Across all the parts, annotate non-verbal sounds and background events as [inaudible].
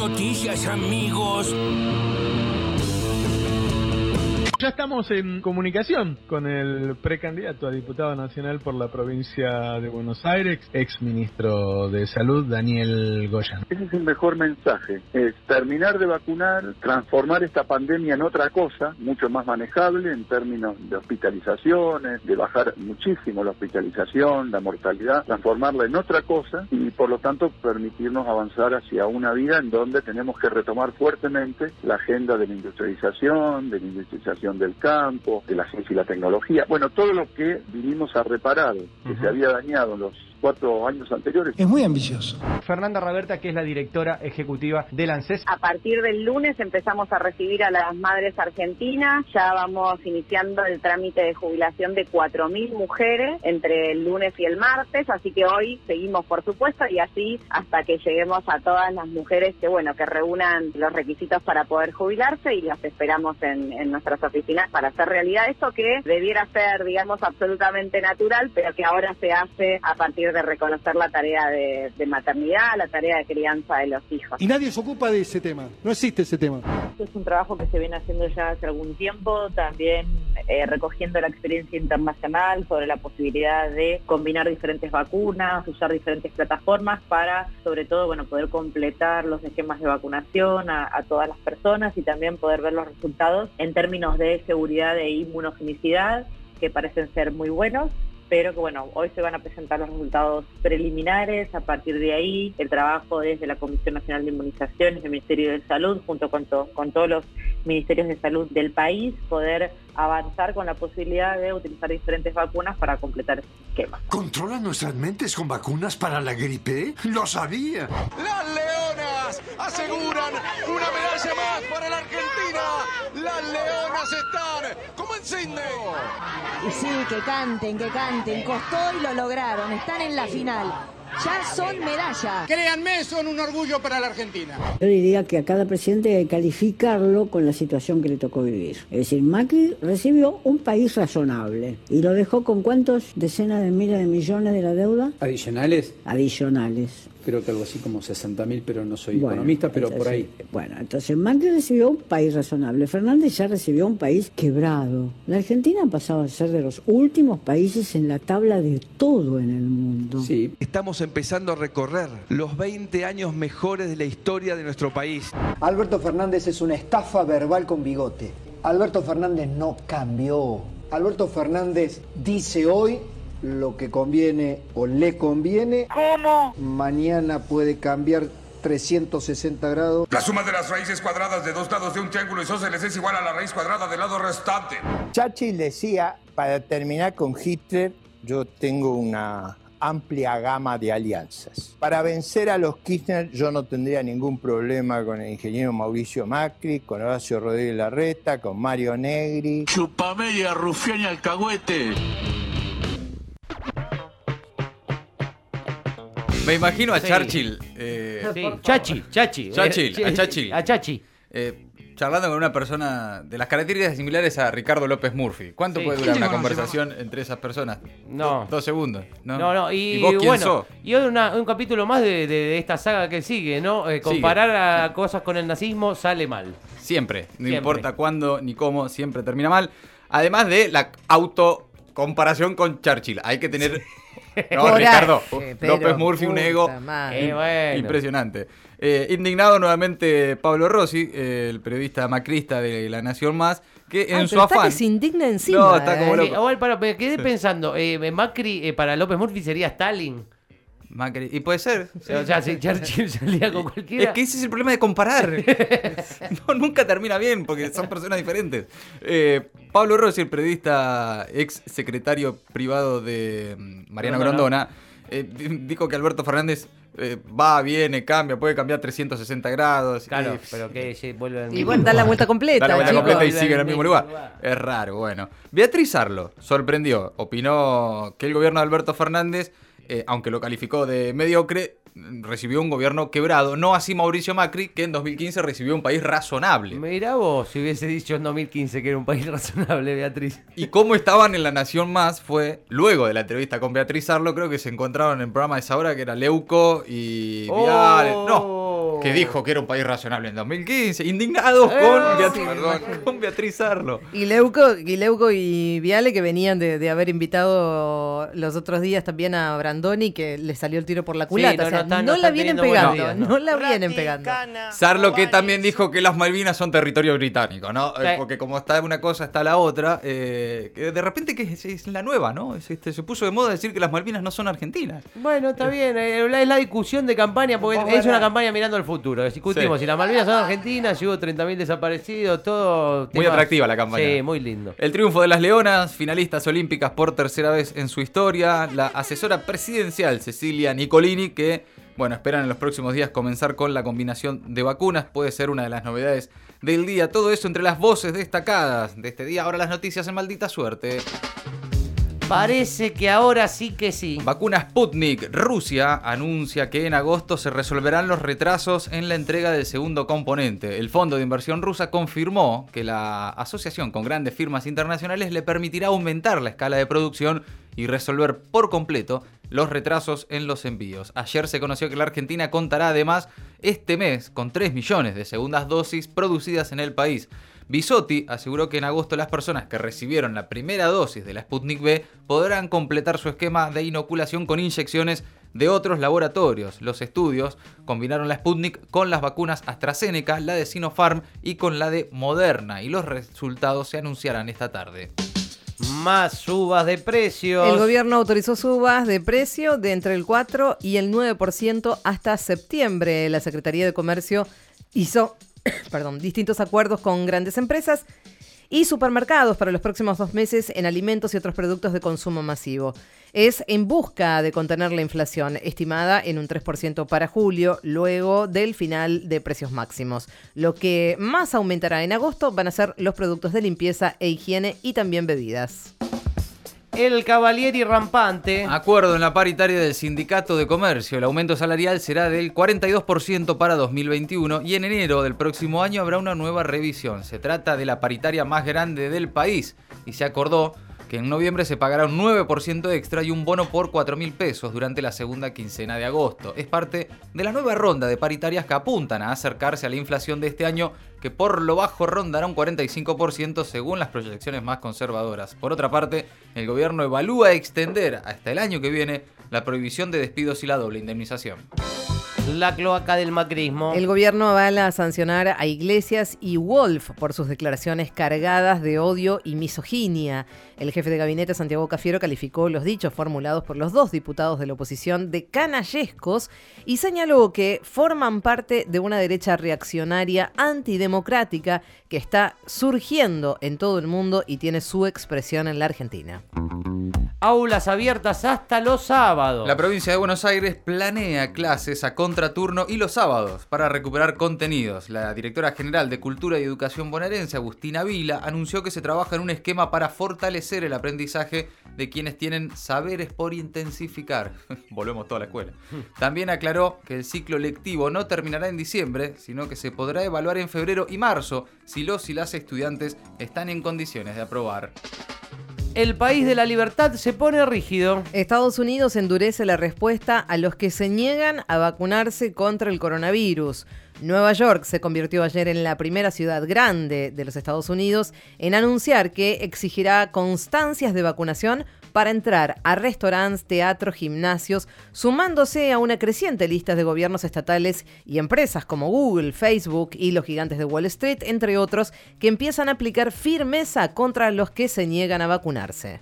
noticias, amigos. Ya estamos en comunicación con el precandidato a diputado nacional por la provincia de Buenos Aires, ex ministro de Salud, Daniel Goyan. Ese es el mejor mensaje, es terminar de vacunar, transformar esta pandemia en otra cosa, mucho más manejable en términos de hospitalizaciones, de bajar muchísimo la hospitalización, la mortalidad, transformarla en otra cosa y por lo tanto permitirnos avanzar hacia una vida en donde tenemos que retomar fuertemente la agenda de la industrialización, de la industrialización del campo, de la ciencia y la tecnología, bueno, todo lo que vinimos a reparar, que se había dañado en los cuatro años anteriores. Es muy ambicioso. Fernanda Raberta, que es la directora ejecutiva del ANSES. A partir del lunes empezamos a recibir a las madres argentinas, ya vamos iniciando el trámite de jubilación de 4.000 mujeres entre el lunes y el martes, así que hoy seguimos por supuesto y así hasta que lleguemos a todas las mujeres que bueno que reúnan los requisitos para poder jubilarse y las esperamos en, en nuestras oficinas para hacer realidad esto que debiera ser digamos absolutamente natural, pero que ahora se hace a partir de reconocer la tarea de, de, maternidad, la tarea de crianza de los hijos. Y nadie se ocupa de ese tema, no existe ese tema. Es un trabajo que se viene haciendo ya hace algún tiempo, también eh, recogiendo la experiencia internacional sobre la posibilidad de combinar diferentes vacunas, usar diferentes plataformas para, sobre todo, bueno, poder completar los esquemas de vacunación a, a todas las personas y también poder ver los resultados en términos de seguridad e inmunogenicidad que parecen ser muy buenos pero que bueno, hoy se van a presentar los resultados preliminares, a partir de ahí el trabajo desde la Comisión Nacional de Inmunizaciones, el Ministerio de Salud, junto con, to con todos los ministerios de salud del país, poder avanzar con la posibilidad de utilizar diferentes vacunas para completar ese esquema. ¿Controlan nuestras mentes con vacunas para la gripe? ¡Lo sabía! ¡Las leonas aseguran una medalla más para la Argentina! ¡Las leonas están como en Sydney! Y sí, que canten, que canten. Costó y lo lograron. Están en la final. Ya son medallas. Créanme, son un orgullo para la Argentina. Yo diría que a cada presidente hay que calificarlo con la situación que le tocó vivir. Es decir, Macri recibió un país razonable y lo dejó con cuántos decenas de miles de millones de la deuda. ¿Adicionales? Adicionales. Creo que algo así como 60 mil, pero no soy bueno, economista, pero entonces, por ahí. Bueno, entonces Macri recibió un país razonable. Fernández ya recibió un país quebrado. La Argentina ha pasado a ser de los últimos países en la tabla de todo en el mundo. Sí. Estamos empezando a recorrer los 20 años mejores de la historia de nuestro país. Alberto Fernández es una estafa verbal con bigote. Alberto Fernández no cambió. Alberto Fernández dice hoy lo que conviene o le conviene. ¿Cómo? Mañana puede cambiar 360 grados. La suma de las raíces cuadradas de dos lados de un triángulo isósceles es igual a la raíz cuadrada del lado restante. Churchill decía, para terminar con Hitler, yo tengo una amplia gama de alianzas. Para vencer a los Kirchner yo no tendría ningún problema con el ingeniero Mauricio Macri, con Horacio Rodríguez Larreta, con Mario Negri. Chupamedia, rufián y alcahuete. Me imagino a Churchill. Eh, sí. Chachi, Chachi. Churchill, a Chachi. A Chachi. Eh, charlando con una persona de las características similares a Ricardo López Murphy. ¿Cuánto Sí. puede durar una conversación entre esas personas? No. Do- dos segundos. No, No, no, y, vos quién bueno, sos? y hoy una- un capítulo más de, de- de esta saga que sigue, ¿no? Eh, comparar a cosas con el nazismo sale mal. Siempre. No Siempre. importa cuándo ni cómo, siempre termina mal. Además de la autocomparación con Churchill. Hay que tener. [laughs] [laughs] No, Coraje, Ricardo. pero López Murphy, un ego Eh, bueno. impresionante. Eh, indignado nuevamente Pablo Rossi, eh, el periodista macrista de La Nación Más, que en su pero está afán. que se indigna encima. No, está como ¿eh? loco. Para, me quedé pensando, eh, Macri eh, para López Murphy sería Stalin. Macri. Y puede ser. sí. O sea, si Churchill salía con cualquiera. Es que ese es el problema de comparar. [laughs] no, nunca termina bien porque son personas diferentes. Eh, Pablo Rossi, el periodista ex secretario privado de mm, Mariano Grondona. Grondona, eh, di- dijo que Alberto Fernández eh, va, viene, cambia, puede cambiar 360 grados. Claro, y- pero que se vuelve al Y mismo bueno, da la vuelta completa, Da la vuelta completa y sigue en el mismo mismo lugar. lugar. Es raro, bueno. Beatriz Arlo sorprendió, opinó que el gobierno de Alberto Fernández, eh, aunque lo calificó de mediocre, recibió un gobierno quebrado. No así Mauricio Macri, que en 2015 recibió un país razonable. Mirá vos, si hubiese dicho en 2015 que era un país [laughs] razonable, Beatriz. Y cómo estaban en La Nación Más fue, luego de la entrevista con Beatriz Arlo, creo que se encontraron en el programa de esa hora que era Leuco y Viale. No, Que dijo que era un país razonable en 2015. Indignados Eh, con, sí, Beatriz, imagínate. con Beatriz Arlo. Y Leuco, y Leuco y Viale que venían de, de haber invitado los otros días también a Brandoni que le salió el tiro por la culata. no, o sea, no están- no no la vienen pegando, días, no. ¿no? la vienen pegando. Sarlo que también dijo que las Malvinas son territorio británico, ¿no? Eh, Sí. Porque como está una cosa, está la otra. eh, que de repente que es, es la nueva, ¿no? Es, este, se puso de moda decir que las Malvinas no son argentinas. Bueno, está bien, eh, es la discusión de campaña, porque es una campaña mirando al futuro. Discutimos Sí. si las Malvinas son argentinas, si hubo 30.000 desaparecidos, todo. Muy atractiva la campaña. Sí, muy lindo. El triunfo de las Leonas, finalistas olímpicas por tercera vez en su historia. La asesora presidencial Cecilia Nicolini, que, bueno, esperan en los próximos días comenzar con la combinación de vacunas. Puede ser una de las novedades del día. Todo eso entre las voces destacadas de este día. Ahora las noticias en maldita suerte. Parece que ahora sí que sí. Vacuna Sputnik. Rusia anuncia que en agosto se resolverán los retrasos en la entrega del segundo componente. El Fondo de Inversión Rusa confirmó que la asociación con grandes firmas internacionales le permitirá aumentar la escala de producción y resolver por completo los retrasos en los envíos. Ayer se conoció que la Argentina contará además este mes con 3 millones de segundas dosis producidas en el país. Bisotti aseguró que en agosto las personas que recibieron la primera dosis de la Sputnik B podrán completar su esquema de inoculación con inyecciones de otros laboratorios. Los estudios combinaron la Sputnik con las vacunas AstraZeneca, la de Sinopharm y con la de Moderna y los resultados se anunciarán esta tarde. Más subas de precios. El gobierno autorizó subas de precio de entre el 4 y el 9% hasta septiembre. La Secretaría de Comercio hizo [coughs] perdón, distintos acuerdos con grandes empresas y supermercados para los próximos dos meses en alimentos y otros productos de consumo masivo. Es en busca de contener la inflación, estimada en un 3% para julio, luego del final de precios máximos. Lo que más aumentará en agosto van a ser los productos de limpieza e higiene y también bebidas. El Cavalieri rampante. Acuerdo en la paritaria del Sindicato de Comercio. El aumento salarial será del 42% para 2021 y en enero del próximo año habrá una nueva revisión. Se trata de la paritaria más grande del país y se acordó que en noviembre se pagará un 9% extra y un bono por 4 mil pesos durante la segunda quincena de agosto. Es parte de la nueva ronda de paritarias que apuntan a acercarse a la inflación de este año, que por lo bajo rondará un 45% según las proyecciones más conservadoras. Por otra parte, el gobierno evalúa extender hasta el año que viene la prohibición de despidos y la doble indemnización. La cloaca del macrismo. El gobierno avala a sancionar a Iglesias y Wolf por sus declaraciones cargadas de odio y misoginia. El jefe de gabinete Santiago Cafiero calificó los dichos formulados por los dos diputados de la oposición de canallescos y señaló que forman parte de una derecha reaccionaria antidemocrática que está surgiendo en todo el mundo y tiene su expresión en la Argentina. Aulas abiertas hasta los sábados. La provincia de Buenos Aires planea clases a contraturno y los sábados para recuperar contenidos. La directora general de Cultura y Educación bonaerense, Agustina Vila, anunció que se trabaja en un esquema para fortalecer el aprendizaje de quienes tienen saberes por intensificar. [laughs] Volvemos toda la escuela. También aclaró que el ciclo lectivo no terminará en diciembre, sino que se podrá evaluar en febrero y marzo si los y las estudiantes están en condiciones de aprobar. El país de la libertad se pone rígido. Estados Unidos endurece la respuesta a los que se niegan a vacunarse contra el coronavirus. Nueva York se convirtió ayer en la primera ciudad grande de los Estados Unidos en anunciar que exigirá constancias de vacunación para entrar a restaurantes, teatros, gimnasios, sumándose a una creciente lista de gobiernos estatales y empresas como Google, Facebook y los gigantes de Wall Street, entre otros, que empiezan a aplicar firmeza contra los que se niegan a vacunarse.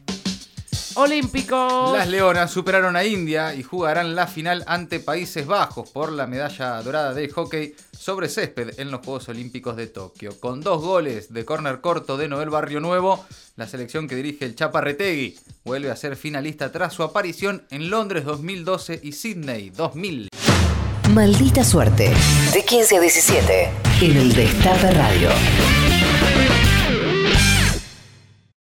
Olímpicos. Las Leonas superaron a India y jugarán la final ante Países Bajos por la medalla dorada de hockey sobre césped en los Juegos Olímpicos de Tokio. Con dos goles de córner corto de Noel Barrio Nuevo, la selección que dirige el Chaparretegui vuelve a ser finalista tras su aparición en Londres 2012 y Sydney 2000. Maldita suerte. De 15 a 17. En el Destape Radio.